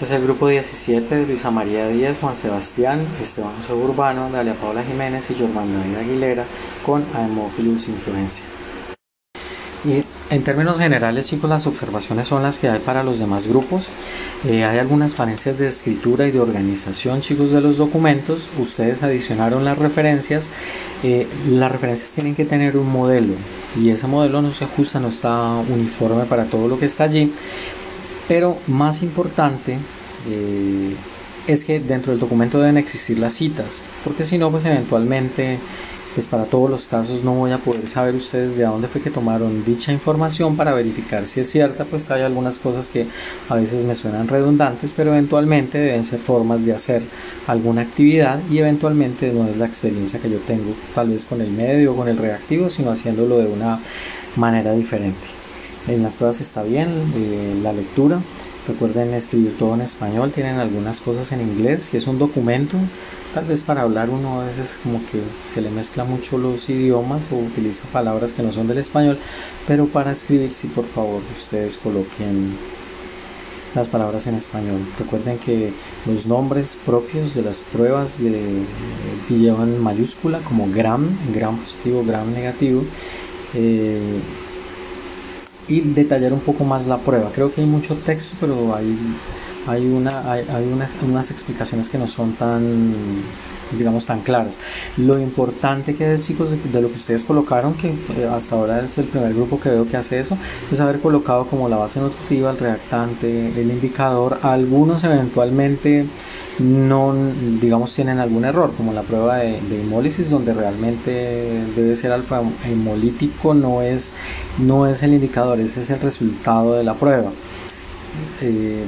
Este es el grupo 17 de Luisa María Díaz, Juan Sebastián, Esteban José Urbano, Dalia Paula Jiménez y Jorman David Aguilera con Aemophilus influencia. Y en términos generales, chicos, las observaciones son las que hay para los demás grupos. Eh, hay algunas falencias de escritura y de organización, chicos, de los documentos. Ustedes adicionaron las referencias. Eh, las referencias tienen que tener un modelo y ese modelo no se ajusta, no está uniforme para todo lo que está allí. Pero más importante eh, es que dentro del documento deben existir las citas, porque si no, pues eventualmente pues para todos los casos no voy a poder saber ustedes de dónde fue que tomaron dicha información para verificar si es cierta, pues hay algunas cosas que a veces me suenan redundantes, pero eventualmente deben ser formas de hacer alguna actividad y eventualmente no es la experiencia que yo tengo tal vez con el medio o con el reactivo, sino haciéndolo de una manera diferente. En las pruebas está bien, eh, la lectura, recuerden escribir todo en español, tienen algunas cosas en inglés, si es un documento, Tal vez para hablar uno a veces como que se le mezcla mucho los idiomas o utiliza palabras que no son del español, pero para escribir sí por favor ustedes coloquen las palabras en español. Recuerden que los nombres propios de las pruebas de, llevan mayúscula como gram, gram positivo, gram negativo. Eh, y detallar un poco más la prueba. Creo que hay mucho texto, pero hay hay, una, hay, unas explicaciones que no son tan digamos tan claras. Lo importante que es chicos de, lo que ustedes colocaron, que eh, hasta ahora es el primer grupo que veo que hace eso, es haber colocado como la base nutritiva, el reactante, el indicador, algunos eventualmente no digamos tienen algún error como la prueba de, hemólisis donde realmente debe ser alfa hemolítico no es no es el indicador ese es el resultado de la prueba eh,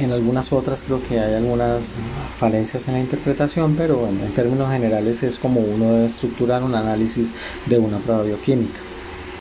en algunas otras creo que hay algunas falencias en la interpretación, pero en términos generales es como uno debe estructurar un análisis de una prueba bioquímica.